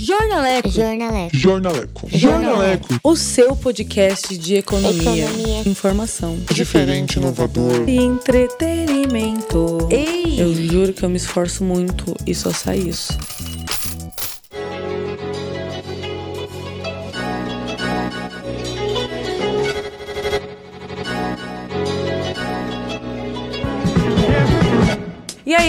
Jornaleco. Jornaleco. Jornaleco. Jornaleco. O seu podcast de economia, Economia. informação Diferente, inovador. e entretenimento. Ei! Eu juro que eu me esforço muito e só sai isso.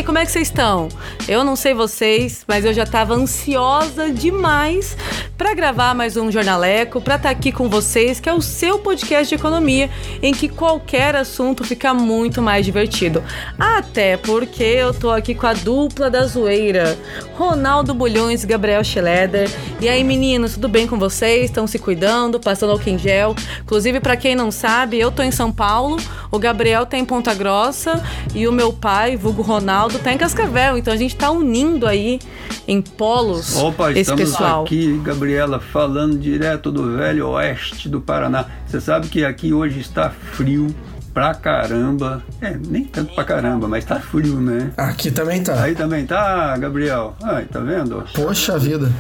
Como é que vocês estão? Eu não sei vocês, mas eu já tava ansiosa demais para gravar mais um Jornaleco, para estar aqui com vocês, que é o seu podcast de economia, em que qualquer assunto fica muito mais divertido. Até porque eu tô aqui com a dupla da zoeira, Ronaldo Bulhões e Gabriel Schleder. E aí, meninos, tudo bem com vocês? Estão se cuidando, passando álcool em gel? Inclusive, para quem não sabe, eu tô em São Paulo, o Gabriel tá em Ponta Grossa e o meu pai, vulgo Ronaldo, tá em Cascavel. Então a gente tá unindo aí em polos Opa, esse estamos pessoal. aqui, Gabriela, falando direto do velho oeste do Paraná. Você sabe que aqui hoje está frio pra caramba. É, nem tanto pra caramba, mas tá frio, né? Aqui também tá. Aí também tá, Gabriel. Ai, tá vendo? Poxa vida.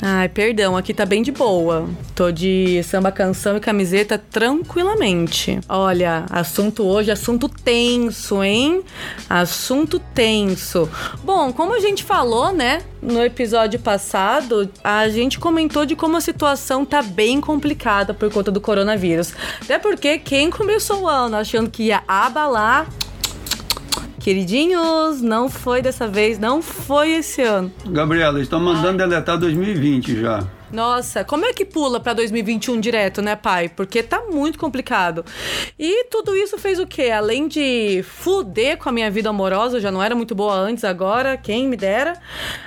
Ai, perdão, aqui tá bem de boa. Tô de samba canção e camiseta tranquilamente. Olha, assunto hoje, assunto tenso, hein? Assunto tenso. Bom, como a gente falou, né, no episódio passado, a gente comentou de como a situação tá bem complicada por conta do coronavírus. Até porque quem começou o ano achando que ia abalar Queridinhos, não foi dessa vez, não foi esse ano. Gabriela, estão mandando deletar 2020 já. Nossa, como é que pula pra 2021 direto, né, pai? Porque tá muito complicado. E tudo isso fez o quê? Além de fuder com a minha vida amorosa, já não era muito boa antes, agora, quem me dera,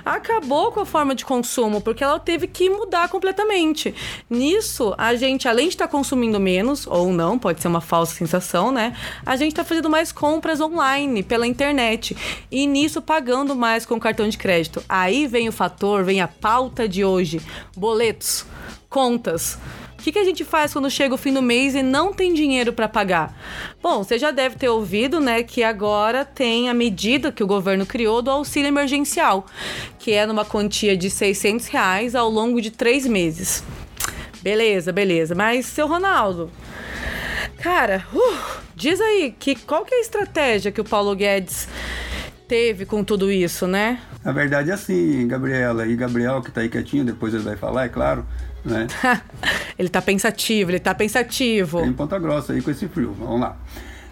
acabou com a forma de consumo, porque ela teve que mudar completamente. Nisso, a gente, além de estar consumindo menos, ou não, pode ser uma falsa sensação, né? A gente tá fazendo mais compras online, pela internet. E nisso, pagando mais com cartão de crédito. Aí vem o fator, vem a pauta de hoje boletos, contas. O que, que a gente faz quando chega o fim do mês e não tem dinheiro para pagar? Bom, você já deve ter ouvido, né, que agora tem a medida que o governo criou do auxílio emergencial, que é numa quantia de 600 reais ao longo de três meses. Beleza, beleza. Mas, seu Ronaldo, cara, uh, diz aí que qual que é a estratégia que o Paulo Guedes teve com tudo isso, né? Na verdade é assim, Gabriela. E Gabriel, que tá aí quietinho, depois ele vai falar, é claro, né? ele tá pensativo, ele tá pensativo. Tem Ponta Grossa aí com esse frio. Vamos lá.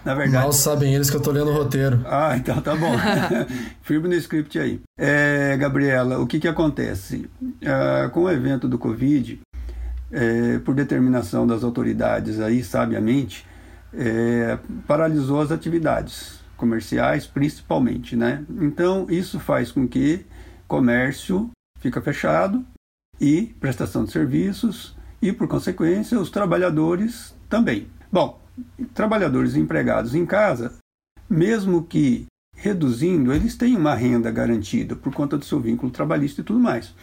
Na verdade. Mal sabem eles que eu tô lendo o roteiro. Ah, então tá bom. Firme no script aí. É, Gabriela, o que que acontece? Ah, com o evento do Covid, é, por determinação das autoridades aí, sabiamente, é, paralisou as atividades comerciais, principalmente, né? Então, isso faz com que comércio fica fechado e prestação de serviços e, por consequência, os trabalhadores também. Bom, trabalhadores empregados em casa, mesmo que reduzindo, eles têm uma renda garantida por conta do seu vínculo trabalhista e tudo mais.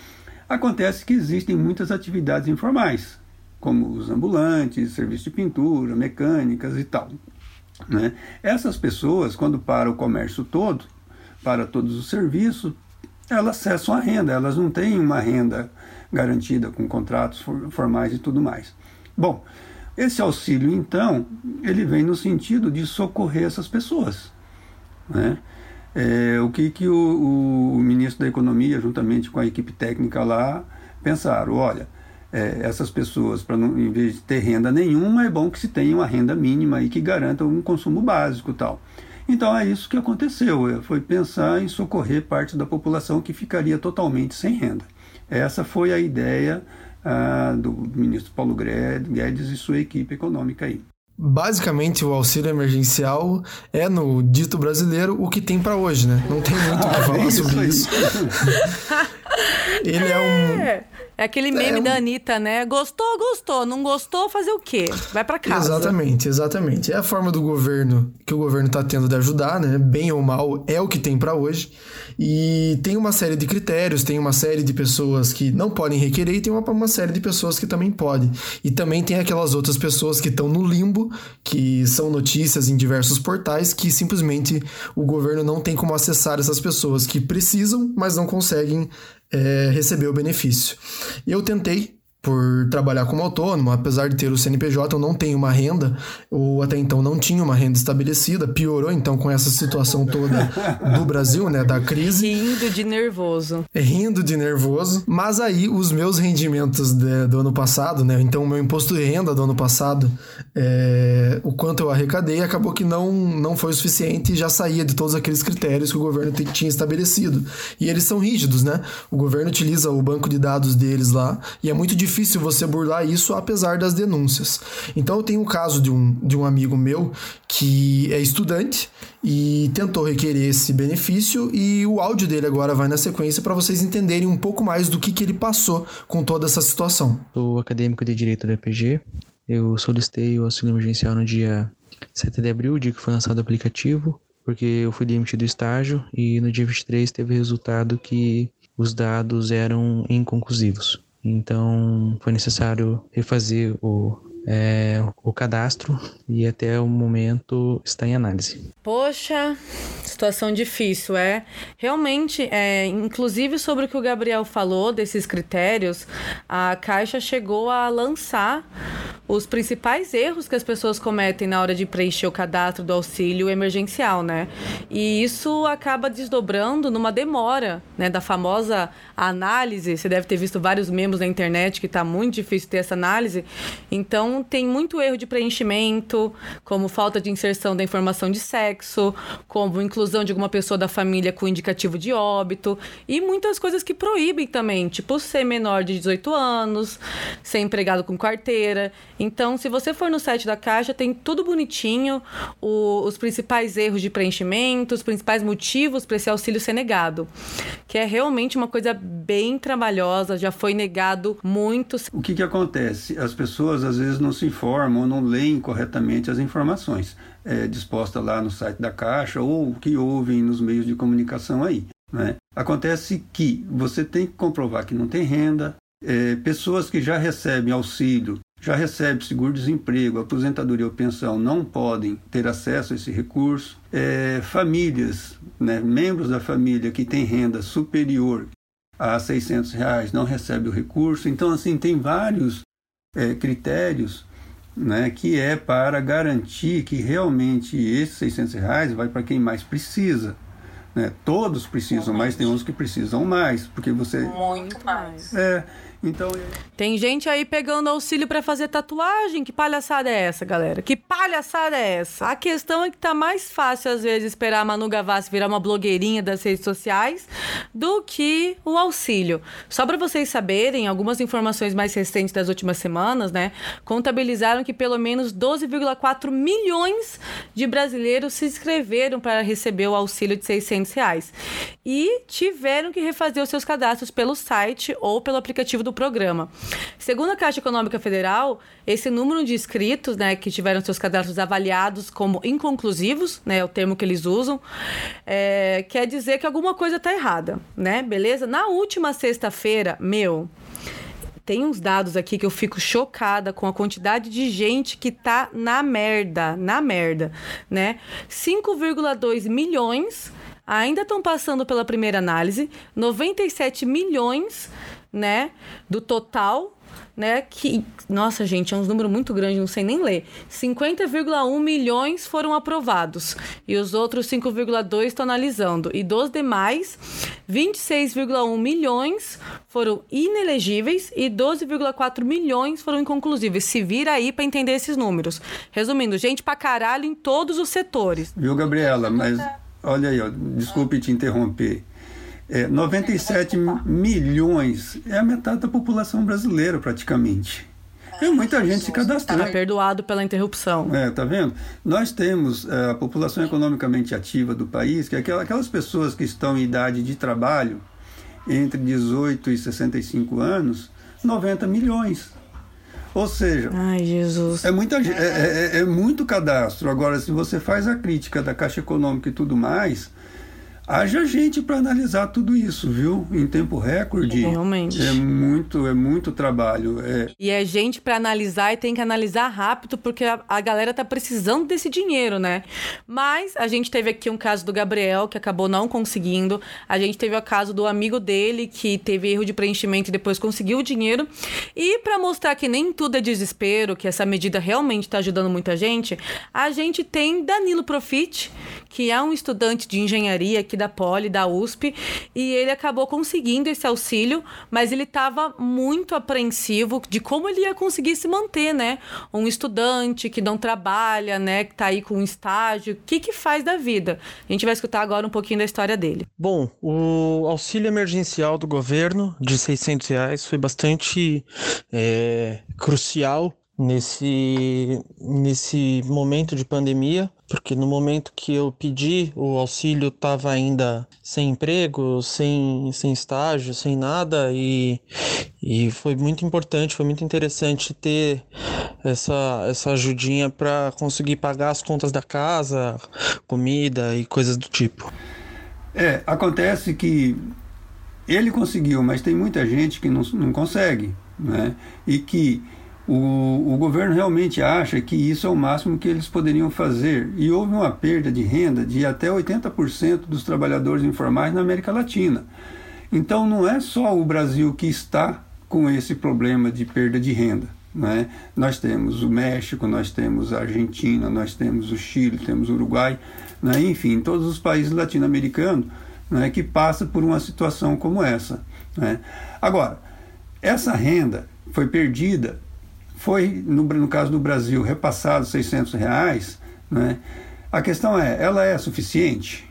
Acontece que existem muitas atividades informais, como os ambulantes, serviço de pintura, mecânicas e tal. Né? Essas pessoas, quando para o comércio todo, para todos os serviços, elas cessam a renda, elas não têm uma renda garantida com contratos for- formais e tudo mais. Bom, esse auxílio, então, ele vem no sentido de socorrer essas pessoas. Né? É, o que, que o, o ministro da Economia, juntamente com a equipe técnica lá, pensaram? Olha, é, essas pessoas, para em vez de ter renda nenhuma, é bom que se tenha uma renda mínima e que garanta um consumo básico e tal. Então é isso que aconteceu, é, foi pensar em socorrer parte da população que ficaria totalmente sem renda. Essa foi a ideia ah, do ministro Paulo Guedes e sua equipe econômica aí. Basicamente, o auxílio emergencial é, no dito brasileiro, o que tem pra hoje, né? Não tem muito o que falar sobre aí. isso. Ele é um. É, aquele meme É da Anitta, né? Gostou, gostou. Não gostou, fazer o quê? Vai pra casa. Exatamente, exatamente. É a forma do governo que o governo tá tendo de ajudar, né? Bem ou mal, é o que tem pra hoje. E tem uma série de critérios, tem uma série de pessoas que não podem requerer e tem uma, uma série de pessoas que também podem. E também tem aquelas outras pessoas que estão no limbo, que são notícias em diversos portais, que simplesmente o governo não tem como acessar essas pessoas que precisam, mas não conseguem é, receber o benefício. Eu tentei por trabalhar como autônomo, apesar de ter o CNPJ, eu não tenho uma renda, ou até então não tinha uma renda estabelecida, piorou então com essa situação toda do Brasil, né, da crise. Rindo de nervoso. É, rindo de nervoso, mas aí os meus rendimentos de, do ano passado, né, então o meu imposto de renda do ano passado, é, o quanto eu arrecadei, acabou que não, não foi o suficiente e já saía de todos aqueles critérios que o governo tinha estabelecido. E eles são rígidos, né? O governo utiliza o banco de dados deles lá e é muito difícil difícil você burlar isso apesar das denúncias. Então eu tenho um caso de um, de um amigo meu que é estudante e tentou requerer esse benefício e o áudio dele agora vai na sequência para vocês entenderem um pouco mais do que, que ele passou com toda essa situação. Sou acadêmico de Direito da EPG. Eu solicitei o auxílio emergencial no dia 7 de abril, dia que foi lançado o aplicativo, porque eu fui demitido do estágio e no dia 23 teve resultado que os dados eram inconclusivos. Então foi necessário refazer o, é, o cadastro e até o momento está em análise. Poxa, situação difícil, é. Realmente, é, inclusive sobre o que o Gabriel falou desses critérios, a Caixa chegou a lançar os principais erros que as pessoas cometem na hora de preencher o cadastro do auxílio emergencial, né? E isso acaba desdobrando numa demora, né, da famosa análise. Você deve ter visto vários membros na internet que está muito difícil ter essa análise. Então, tem muito erro de preenchimento, como falta de inserção da informação de sexo, como inclusão de alguma pessoa da família com indicativo de óbito e muitas coisas que proíbem também, tipo ser menor de 18 anos, ser empregado com carteira. Então, se você for no site da Caixa, tem tudo bonitinho, o, os principais erros de preenchimento, os principais motivos para esse auxílio ser negado, que é realmente uma coisa bem trabalhosa, já foi negado muito. O que, que acontece? As pessoas às vezes não se informam ou não leem corretamente as informações é, dispostas lá no site da Caixa ou que ouvem nos meios de comunicação aí. Né? Acontece que você tem que comprovar que não tem renda, é, pessoas que já recebem auxílio já recebe seguro-desemprego, aposentadoria ou pensão não podem ter acesso a esse recurso. É, famílias, né, membros da família que têm renda superior a 600 reais não recebem o recurso. Então, assim, tem vários é, critérios né, que é para garantir que realmente esses 600 reais vai para quem mais precisa. Né? Todos precisam, mas tem uns que precisam mais, porque você... Muito mais. É, então. Tem gente aí pegando auxílio para fazer tatuagem. Que palhaçada é essa, galera? Que palhaçada é essa? A questão é que tá mais fácil, às vezes, esperar a Manu Gavassi virar uma blogueirinha das redes sociais do que o auxílio. Só para vocês saberem, algumas informações mais recentes das últimas semanas, né? Contabilizaram que pelo menos 12,4 milhões de brasileiros se inscreveram para receber o auxílio de 600 reais. E tiveram que refazer os seus cadastros pelo site ou pelo aplicativo do programa. Segundo a Caixa Econômica Federal, esse número de inscritos, né, que tiveram seus cadastros avaliados como inconclusivos, né, é o termo que eles usam, é, quer dizer que alguma coisa está errada, né? Beleza? Na última sexta-feira, meu, tem uns dados aqui que eu fico chocada com a quantidade de gente que tá na merda, na merda, né? 5,2 milhões ainda estão passando pela primeira análise, 97 milhões né, do total né? Que, nossa, gente, é um número muito grande, não sei nem ler. 50,1 milhões foram aprovados e os outros 5,2 estão analisando. E dos demais, 26,1 milhões foram inelegíveis e 12,4 milhões foram inconclusíveis. Se vira aí para entender esses números. Resumindo, gente pra caralho em todos os setores. Viu, Gabriela? Mas olha aí, ó, desculpe te interromper. É, 97 milhões é a metade da população brasileira, praticamente. Tem muita gente se cadastrando. Está perdoado pela interrupção. É, tá vendo? Nós temos é, a população economicamente ativa do país, que é aquelas pessoas que estão em idade de trabalho entre 18 e 65 anos, 90 milhões. Ou seja, Ai, Jesus. É, muita, é, é, é muito cadastro. Agora, se você faz a crítica da Caixa Econômica e tudo mais, haja gente para analisar tudo isso, viu? Em tempo recorde. Realmente. É muito, é muito trabalho. É... E é gente para analisar e tem que analisar rápido, porque a, a, galera tá precisando desse dinheiro, né? Mas a gente teve aqui um caso do Gabriel, que acabou não conseguindo. A gente teve o caso do amigo dele, que teve erro de preenchimento e depois conseguiu o dinheiro. E para mostrar que nem tudo é desespero, que essa medida realmente está ajudando muita gente, a gente tem Danilo Profit, que é um estudante de engenharia aqui da Poli, da USP, e ele acabou conseguindo esse auxílio, mas ele estava muito apreensivo de como ele ia conseguir se manter, né? Um estudante que não trabalha, né, que está aí com um estágio, o que que faz da vida? A gente vai escutar agora um pouquinho da história dele. Bom, o auxílio emergencial do governo de 600 reais foi bastante é, crucial nesse, nesse momento de pandemia, porque no momento que eu pedi o auxílio estava ainda sem emprego, sem, sem estágio, sem nada, e, e foi muito importante, foi muito interessante ter essa, essa ajudinha para conseguir pagar as contas da casa, comida e coisas do tipo. É, acontece que ele conseguiu, mas tem muita gente que não, não consegue, né? E que o, o governo realmente acha que isso é o máximo que eles poderiam fazer. E houve uma perda de renda de até 80% dos trabalhadores informais na América Latina. Então não é só o Brasil que está com esse problema de perda de renda. Né? Nós temos o México, nós temos a Argentina, nós temos o Chile, temos o Uruguai, né? enfim, todos os países latino-americanos né, que passam por uma situação como essa. Né? Agora, essa renda foi perdida foi, no, no caso do Brasil, repassado 600 reais, né? a questão é, ela é suficiente?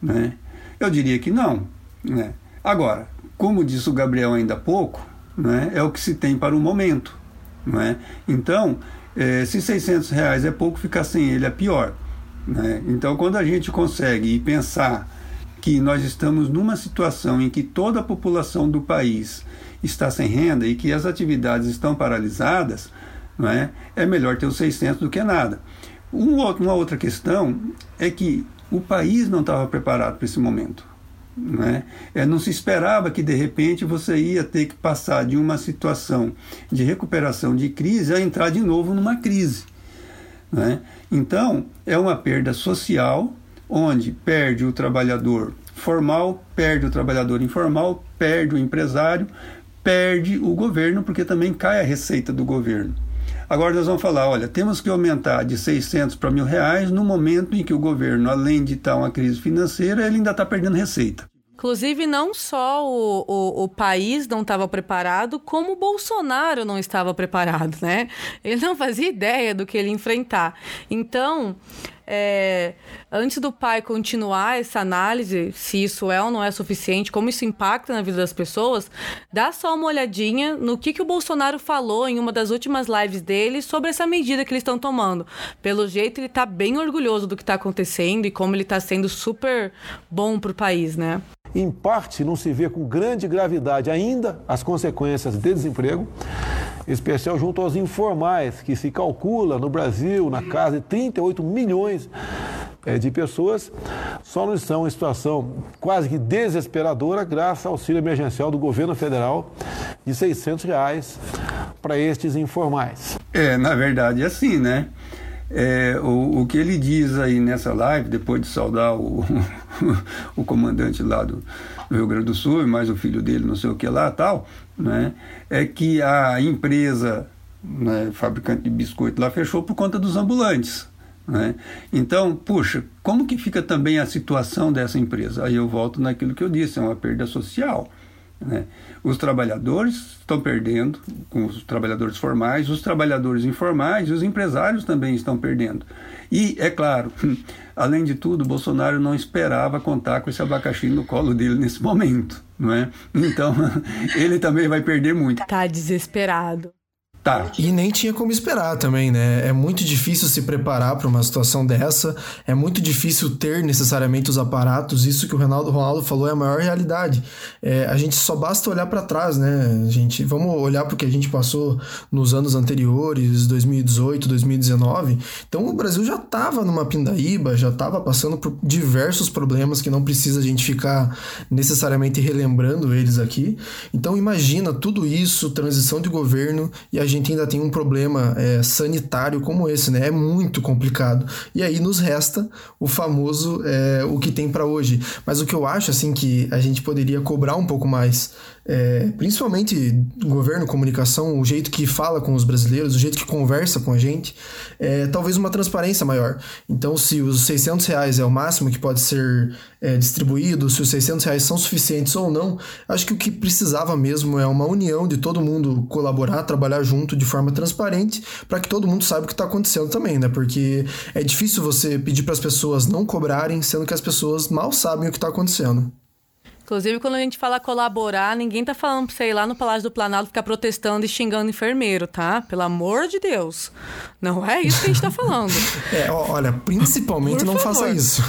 Né? Eu diria que não. Né? Agora, como disse o Gabriel ainda há pouco, né, é o que se tem para o momento. Né? Então, é, se 600 reais é pouco, ficar sem ele é pior. Né? Então, quando a gente consegue pensar que nós estamos numa situação em que toda a população do país está sem renda e que as atividades estão paralisadas, não é? é melhor ter os 600 do que nada. Um uma outra questão é que o país não estava preparado para esse momento. Não, é? É, não se esperava que de repente você ia ter que passar de uma situação de recuperação de crise a entrar de novo numa crise. É? Então, é uma perda social, onde perde o trabalhador formal, perde o trabalhador informal, perde o empresário, perde o governo, porque também cai a receita do governo. Agora nós vamos falar, olha, temos que aumentar de 600 para mil reais no momento em que o governo, além de estar uma crise financeira, ele ainda está perdendo receita. Inclusive, não só o, o, o país não estava preparado, como o Bolsonaro não estava preparado, né? Ele não fazia ideia do que ele enfrentar. Então, é, antes do pai continuar essa análise, se isso é ou não é suficiente, como isso impacta na vida das pessoas, dá só uma olhadinha no que, que o Bolsonaro falou em uma das últimas lives dele sobre essa medida que eles estão tomando. Pelo jeito, ele está bem orgulhoso do que está acontecendo e como ele está sendo super bom para o país, né? Em parte, não se vê com grande gravidade ainda as consequências de desemprego, especial junto aos informais, que se calcula no Brasil na casa de 38 milhões é, de pessoas, só não estão em situação quase que desesperadora graças ao auxílio emergencial do governo federal de 600 reais para estes informais. É, na verdade, é assim, né? É, o, o que ele diz aí nessa live, depois de saudar o, o comandante lá do, do, Rio Grande do Sul, mais o filho dele, não sei o que lá tal, né, é que a empresa né, fabricante de biscoito lá fechou por conta dos ambulantes. Né? Então, puxa, como que fica também a situação dessa empresa? Aí eu volto naquilo que eu disse, é uma perda social. Né? Os trabalhadores estão perdendo, com os trabalhadores formais, os trabalhadores informais e os empresários também estão perdendo. E, é claro, além de tudo, Bolsonaro não esperava contar com esse abacaxi no colo dele nesse momento, não é? Então, ele também vai perder muito. Tá desesperado. Tá. E nem tinha como esperar também, né? É muito difícil se preparar para uma situação dessa, é muito difícil ter necessariamente os aparatos. Isso que o Ronaldo, Ronaldo falou é a maior realidade. É, a gente só basta olhar para trás, né, gente? Vamos olhar para o que a gente passou nos anos anteriores, 2018, 2019. Então o Brasil já estava numa pindaíba, já estava passando por diversos problemas que não precisa a gente ficar necessariamente relembrando eles aqui. Então imagina tudo isso, transição de governo e a gente ainda tem um problema é, sanitário como esse, né? É muito complicado. E aí nos resta o famoso é, o que tem para hoje. Mas o que eu acho assim que a gente poderia cobrar um pouco mais é, principalmente governo, comunicação, o jeito que fala com os brasileiros, o jeito que conversa com a gente, é, talvez uma transparência maior. Então, se os 600 reais é o máximo que pode ser é, distribuído, se os 600 reais são suficientes ou não, acho que o que precisava mesmo é uma união de todo mundo colaborar, trabalhar junto de forma transparente, para que todo mundo saiba o que está acontecendo também, né? Porque é difícil você pedir para as pessoas não cobrarem, sendo que as pessoas mal sabem o que está acontecendo. Inclusive, quando a gente fala colaborar, ninguém tá falando pra você ir lá no Palácio do Planalto ficar protestando e xingando enfermeiro, tá? Pelo amor de Deus. Não é isso que a gente tá falando. é, olha, principalmente Por não favor. faça isso.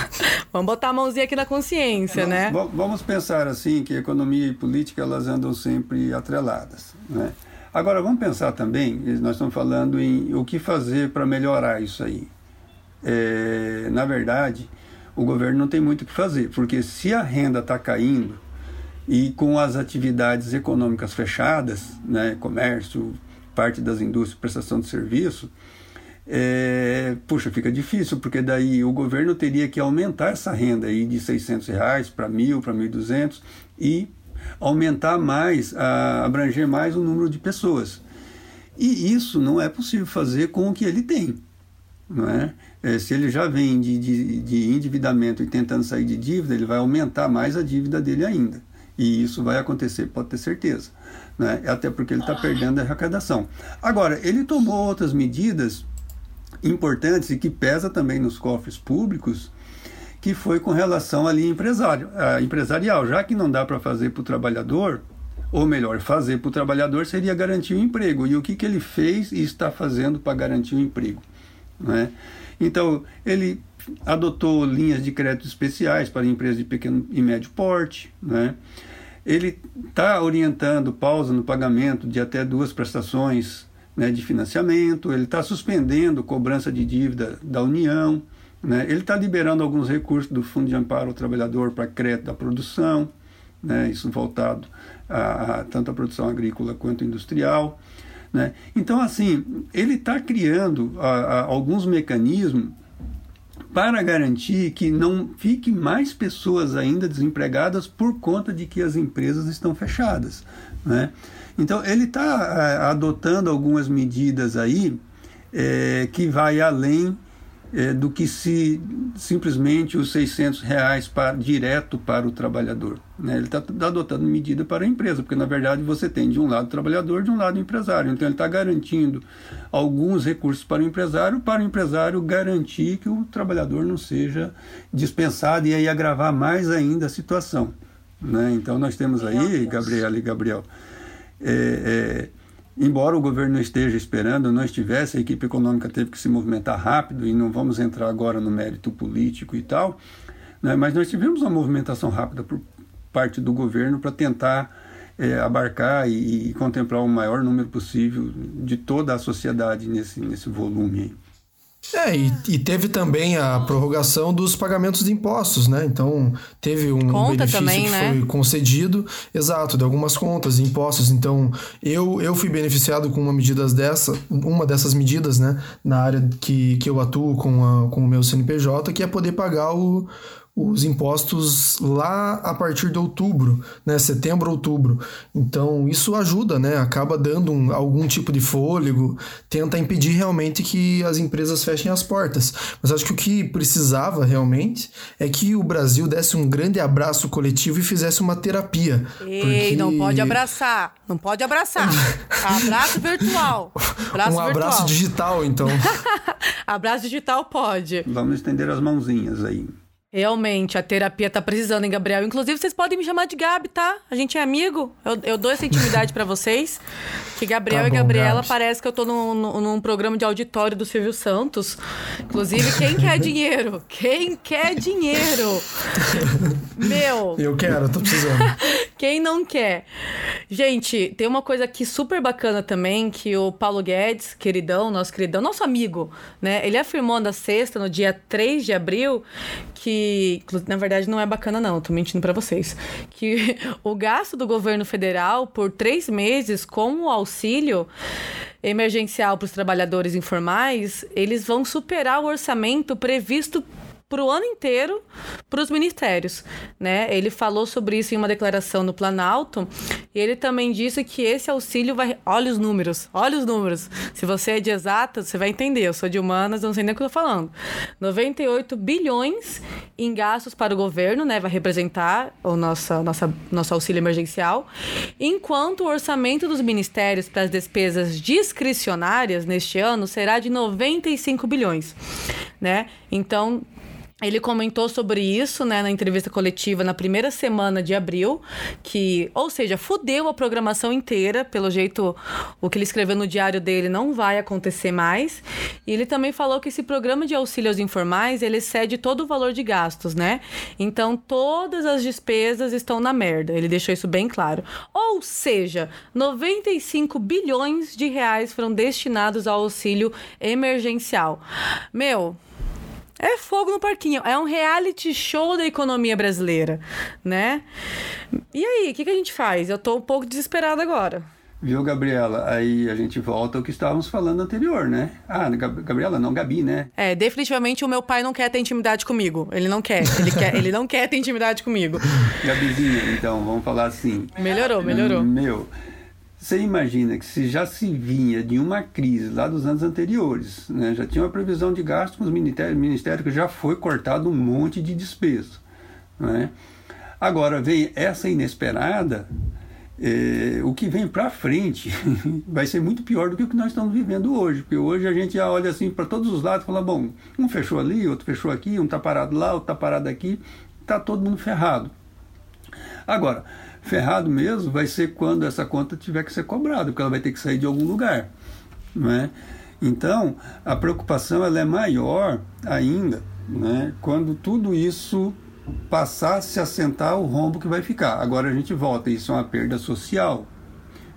vamos botar a mãozinha aqui na consciência, né? Vamos pensar assim que economia e política elas andam sempre atreladas, né? Agora vamos pensar também, nós estamos falando em o que fazer para melhorar isso aí. É, na verdade, o governo não tem muito o que fazer, porque se a renda está caindo e com as atividades econômicas fechadas, né, comércio, parte das indústrias, prestação de serviço, é, puxa, fica difícil, porque daí o governo teria que aumentar essa renda aí de 600 reais para mil, para 1.200 e aumentar mais, a, abranger mais o número de pessoas. E isso não é possível fazer com o que ele tem. Não é? É, se ele já vem de, de, de endividamento e tentando sair de dívida, ele vai aumentar mais a dívida dele ainda. E isso vai acontecer, pode ter certeza. Né? Até porque ele está perdendo a arrecadação. Agora, ele tomou outras medidas importantes e que pesa também nos cofres públicos, que foi com relação ali empresário, a empresarial. Já que não dá para fazer para o trabalhador, ou melhor, fazer para o trabalhador seria garantir o emprego. E o que, que ele fez e está fazendo para garantir o emprego? Né? Então, ele adotou linhas de crédito especiais para empresas de pequeno e médio porte, né? ele está orientando pausa no pagamento de até duas prestações né, de financiamento, ele está suspendendo cobrança de dívida da União, né, ele está liberando alguns recursos do Fundo de Amparo ao Trabalhador para crédito da produção, né, isso voltado a, a tanto a produção agrícola quanto industrial. Né? Então, assim, ele está criando a, a, alguns mecanismos para garantir que não fique mais pessoas ainda desempregadas por conta de que as empresas estão fechadas. Né? Então, ele está é, adotando algumas medidas aí é, que vai além é, do que se simplesmente os 600 reais para, direto para o trabalhador. Né? Ele está adotando medida para a empresa, porque na verdade você tem de um lado o trabalhador, de um lado o empresário. Então ele está garantindo alguns recursos para o empresário, para o empresário garantir que o trabalhador não seja dispensado e aí agravar mais ainda a situação. Né? Então nós temos aí, Gabriela e Gabriel, é, é, Embora o governo esteja esperando, não estivesse, a equipe econômica teve que se movimentar rápido e não vamos entrar agora no mérito político e tal, né? mas nós tivemos uma movimentação rápida por parte do governo para tentar é, abarcar e, e, contemplar o maior número possível de toda a sociedade nesse, nesse volume. É, e, e, teve também a prorrogação dos pagamentos de impostos, né? Então, teve um Conta benefício também, que né? foi concedido, exato, de algumas contas de impostos. Então, eu, eu fui beneficiado com uma medida dessa, uma dessas medidas, né? Na área que, que eu atuo com, a, com o meu CNPJ, que é poder pagar o, os impostos lá a partir de outubro, né, setembro, outubro. Então isso ajuda, né, acaba dando um, algum tipo de fôlego, tenta impedir realmente que as empresas fechem as portas. Mas acho que o que precisava realmente é que o Brasil desse um grande abraço coletivo e fizesse uma terapia. Ei, porque... não pode abraçar, não pode abraçar. abraço virtual. Abraço um abraço virtual. digital, então. abraço digital pode. Vamos estender as mãozinhas aí. Realmente, a terapia tá precisando, hein, Gabriel? Inclusive, vocês podem me chamar de Gabi, tá? A gente é amigo. Eu, eu dou essa intimidade para vocês. Que Gabriel Tá e bom, Gabriela Gabs. parece que eu tô num, num, num programa de auditório do Silvio Santos. Inclusive, quem quer dinheiro? Quem quer dinheiro? Meu, Eu quero, tô precisando. quem não quer? Gente, tem uma coisa aqui super bacana também, que o Paulo Guedes, queridão, nosso queridão, nosso amigo, né? Ele afirmou na sexta, no dia 3 de abril, que, na verdade, não é bacana não, tô mentindo pra vocês, que o gasto do governo federal por três meses com o auxílio emergencial para os trabalhadores informais, eles vão superar o orçamento previsto para o ano inteiro para os ministérios, né? Ele falou sobre isso em uma declaração no Planalto e ele também disse que esse auxílio vai, olha os números, olha os números. Se você é de exatas, você vai entender. Eu sou de humanas, não sei nem o que eu tô falando. 98 bilhões em gastos para o governo, né? Vai representar o nosso, nossa, nosso auxílio emergencial, enquanto o orçamento dos ministérios para as despesas discricionárias neste ano será de 95 bilhões, né? Então, ele comentou sobre isso, né, na entrevista coletiva na primeira semana de abril, que, ou seja, fudeu a programação inteira, pelo jeito o que ele escreveu no diário dele não vai acontecer mais. E ele também falou que esse programa de auxílios informais, ele excede todo o valor de gastos, né? Então, todas as despesas estão na merda. Ele deixou isso bem claro. Ou seja, 95 bilhões de reais foram destinados ao auxílio emergencial. Meu, é fogo no parquinho. É um reality show da economia brasileira, né? E aí, o que, que a gente faz? Eu tô um pouco desesperada agora. Viu, Gabriela? Aí a gente volta ao que estávamos falando anterior, né? Ah, Gab- Gabriela, não, Gabi, né? É, definitivamente o meu pai não quer ter intimidade comigo. Ele não quer. Ele, quer, ele não quer ter intimidade comigo. Gabizinha, então, vamos falar assim. Melhorou, melhorou. Meu, você imagina que se já se vinha de uma crise lá dos anos anteriores, né? já tinha uma previsão de gasto com os ministérios, ministério que já foi cortado um monte de despesa. Né? Agora vem essa inesperada, eh, o que vem para frente vai ser muito pior do que o que nós estamos vivendo hoje, porque hoje a gente já olha assim para todos os lados e fala, bom, um fechou ali, outro fechou aqui, um está parado lá, outro está parado aqui, está todo mundo ferrado. Agora, ferrado mesmo vai ser quando essa conta tiver que ser cobrada, porque ela vai ter que sair de algum lugar. Não é? Então, a preocupação ela é maior ainda né, quando tudo isso passar se assentar o rombo que vai ficar. Agora a gente volta, isso é uma perda social.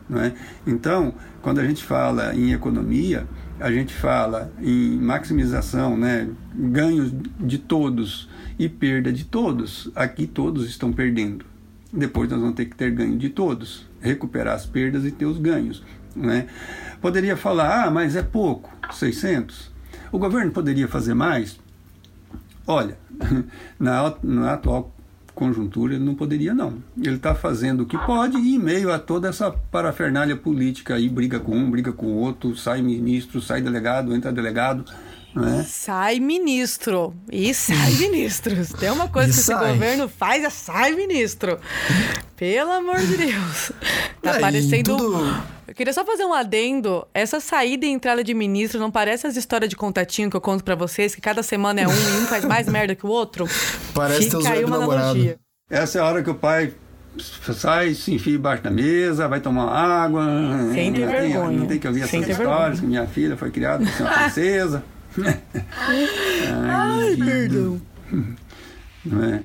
Não é? Então, quando a gente fala em economia, a gente fala em maximização, né? ganhos de todos e perda de todos. Aqui todos estão perdendo. Depois nós vamos ter que ter ganho de todos, recuperar as perdas e ter os ganhos. Né? Poderia falar, ah, mas é pouco, 600. O governo poderia fazer mais? Olha, na, na atual conjuntura ele não poderia não. Ele está fazendo o que pode e em meio a toda essa parafernália política aí, briga com um, briga com o outro, sai ministro, sai delegado, entra delegado, é? Sai ministro. E sai ministro. Se Tem uma coisa E que esse sai. governo faz, é sai ministro. Pelo amor de Deus. Tá É, parecendo. tudo- Eu queria só fazer um adendo. Essa saída e entrada de ministro não parece as histórias de contatinho que eu conto pra vocês, que cada semana é um e um faz mais merda que o outro? Parece teus Fica aí web uma namorado. analogia. Essa é a hora que o pai sai, se enfia embaixo da mesa, vai tomar água. Sem ter tem- vergonha. Não tem que ouvir Sem essas histórias, vergonha. que minha filha foi criada para ser uma princesa. Ai, perdão. Não é?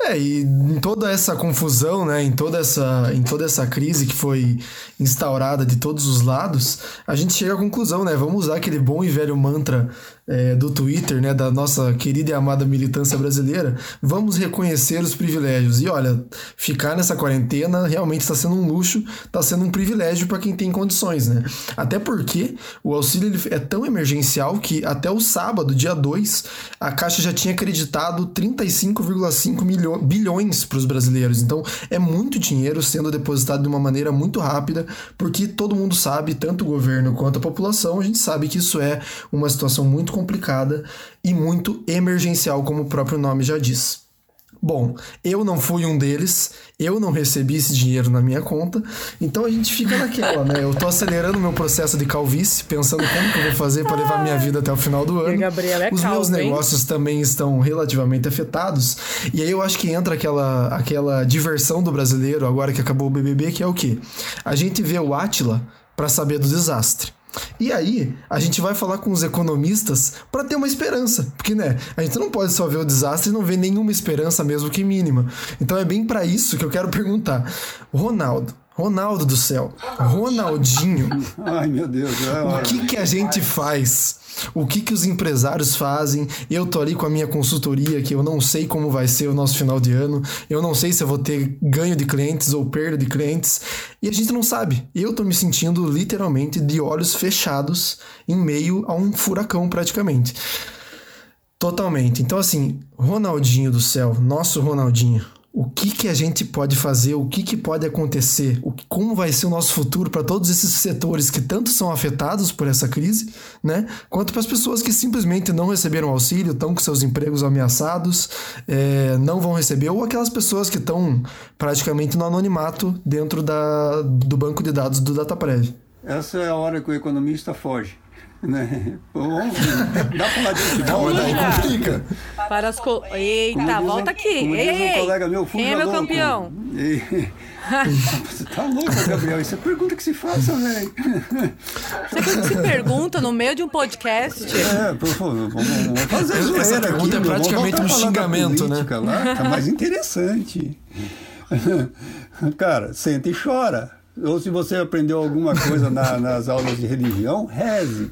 É, e em toda essa confusão, né, em toda essa, em toda essa crise que foi instaurada de todos os lados, a gente chega à conclusão, né? Vamos usar aquele bom e velho mantra é, do Twitter, né, da nossa querida e amada militância brasileira. Vamos reconhecer os privilégios. E olha, ficar nessa quarentena realmente está sendo um luxo, está sendo um privilégio para quem tem condições, né? Até porque o auxílio é tão emergencial que até o sábado, dia 2, a Caixa já tinha acreditado 35,5 milho- bilhões para os brasileiros. Então é muito dinheiro sendo depositado de uma maneira muito rápida, porque todo mundo sabe, tanto o governo quanto a população, a gente sabe que isso é uma situação muito complicada e muito emergencial, como o próprio nome já diz. Bom, eu não fui um deles, eu não recebi esse dinheiro na minha conta, então a gente fica naquela, né? Eu tô acelerando meu processo de calvície, pensando como que eu vou fazer para levar minha vida até o final do ano. É Os meus calvo, hein? negócios também estão relativamente afetados, e aí eu acho que entra aquela, aquela diversão do brasileiro, agora que acabou o BBB, que é o quê? A gente vê o Átila para saber do desastre. E aí, a gente vai falar com os economistas para ter uma esperança, porque né, a gente não pode só ver o desastre e não ver nenhuma esperança mesmo que mínima. Então é bem para isso que eu quero perguntar. Ronaldo, Ronaldo do céu, Ronaldinho, Ai, meu Deus. É o que que a gente faz? O que que os empresários fazem? Eu tô ali com a minha consultoria que eu não sei como vai ser o nosso final de ano. Eu não sei se eu vou ter ganho de clientes ou perda de clientes. E a gente não sabe. Eu tô me sentindo literalmente de olhos fechados em meio a um furacão praticamente. Totalmente. Então assim, Ronaldinho do céu, nosso Ronaldinho, o que que a gente pode fazer? O que que pode acontecer? O como vai ser o nosso futuro para todos esses setores que tanto são afetados por essa crise, né? Quanto para as pessoas que simplesmente não receberam auxílio, estão com seus empregos ameaçados, é, não vão receber, ou aquelas pessoas que estão praticamente no anonimato dentro da, do banco de dados do DataPrev. Essa é a hora que o economista foge. Né? Bom, dá pra falar de futebol, Mas né? daí complica. Para as co... Eita, Como diz um- volta aqui. Como diz Ei, um ei, colega meu, quem é meu louco. campeão? E- Você tá louco, Gabriel? Isso é pergunta que se faça, velho. Você que se pergunta no meio de um podcast. É, por favor, vamos, fazer Essa zoeira pergunta aqui, é praticamente um xingamento, né? Lá, tá mais interessante. Cara, senta e chora. Ou se você aprendeu alguma coisa na- nas aulas de religião, reze.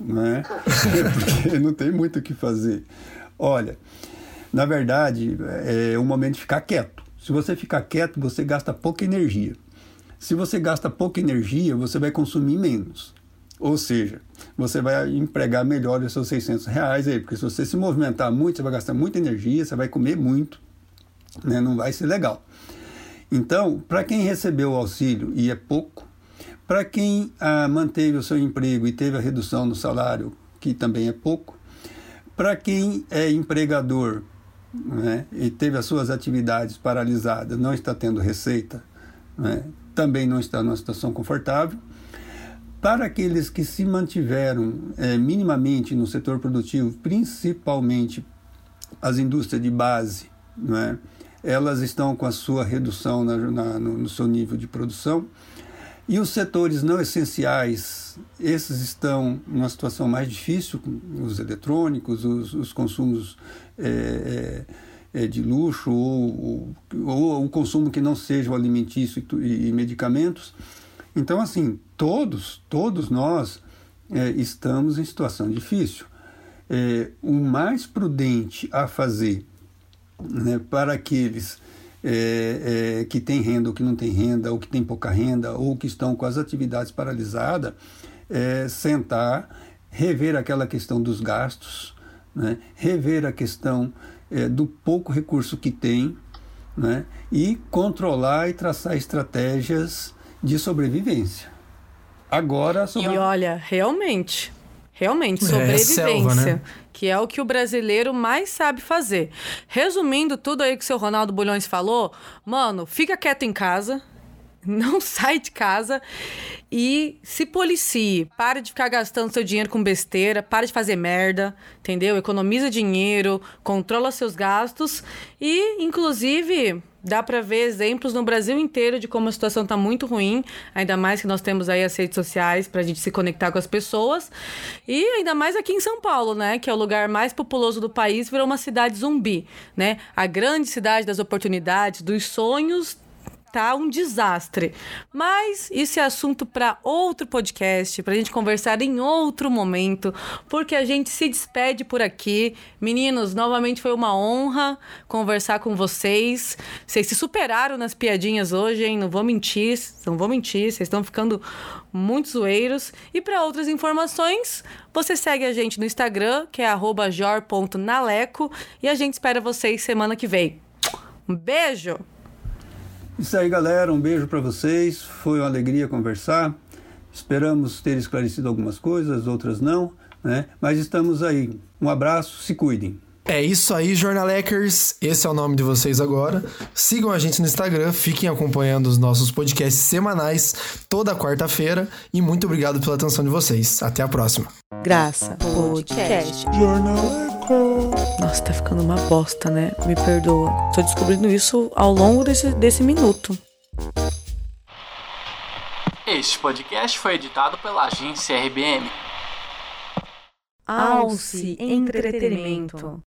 Né? Porque não tem muito o que fazer. Olha, na verdade, é o momento de ficar quieto. Se você ficar quieto, você gasta pouca energia. Se você gasta pouca energia, você vai consumir menos. Ou seja, você vai empregar melhor os seus 600 reais aí, porque se você se movimentar muito, você vai gastar muita energia, você vai comer muito, né? não vai ser legal. Então, para quem recebeu o auxílio e é pouco, para quem ah, manteve o seu emprego e teve a redução no salário, que também é pouco, para quem é empregador né, e teve as suas atividades paralisadas, não está tendo receita, né, também não está numa situação confortável. Para aqueles que se mantiveram eh, minimamente no setor produtivo, principalmente as indústrias de base, não é? elas estão com a sua redução na, na, no, no seu nível de produção. E os setores não essenciais, esses estão numa situação mais difícil, os eletrônicos, os, os consumos é, é, de luxo ou, ou, ou, o consumo que não seja o alimentício e, e medicamentos. Então, assim, todos, todos nós é, estamos em situação difícil. É, o mais prudente a fazer né, para aqueles é, é, que têm renda ou que não têm renda, ou que têm pouca renda, ou que estão com as atividades paralisadas, é, sentar, rever aquela questão dos gastos, né, rever a questão é, do pouco recurso que tem né, e controlar e traçar estratégias de sobrevivência. Agora, sobre... E olha, realmente, realmente, É, sobrevivência. selva, né? Que é o que o brasileiro mais sabe fazer. Resumindo tudo aí que o seu Ronaldo Bulhões falou, mano, fica quieto em casa, não sai de casa e se policie. Pare de ficar gastando seu dinheiro com besteira, pare de fazer merda, entendeu? Economiza dinheiro, controla seus gastos e, inclusive, dá para ver exemplos no Brasil inteiro de como a situação tá muito ruim, ainda mais que nós temos aí as redes sociais pra gente se conectar com as pessoas. E ainda mais aqui em São Paulo, né, que é o lugar mais populoso do país, virou uma cidade zumbi, né? A grande cidade das oportunidades, dos sonhos, tá um desastre. Mas isso é assunto para outro podcast, para a gente conversar em outro momento, porque a gente se despede por aqui. Meninos, novamente foi uma honra conversar com vocês. Vocês se superaram nas piadinhas hoje, hein? Não vou mentir, não vou mentir, vocês estão ficando muito zoeiros. E para outras informações, você segue a gente no Instagram, que é jor.naleco, e a gente espera vocês semana que vem. Um beijo! Isso aí, galera. Um beijo para vocês. Foi uma alegria conversar. Esperamos ter esclarecido algumas coisas, outras não, né? Mas estamos aí. Um abraço, se cuidem. É isso aí, jornalekers. Esse é o nome de vocês agora. Sigam a gente no Instagram, fiquem acompanhando os nossos podcasts semanais toda quarta-feira e muito obrigado pela atenção de vocês. Até a próxima. Graça Podcast. Jornaleco. Nossa, tá ficando uma bosta, né? Me perdoa. Tô descobrindo isso ao longo desse, desse minuto. Este podcast foi editado pela agência RBM. Alce Entretenimento.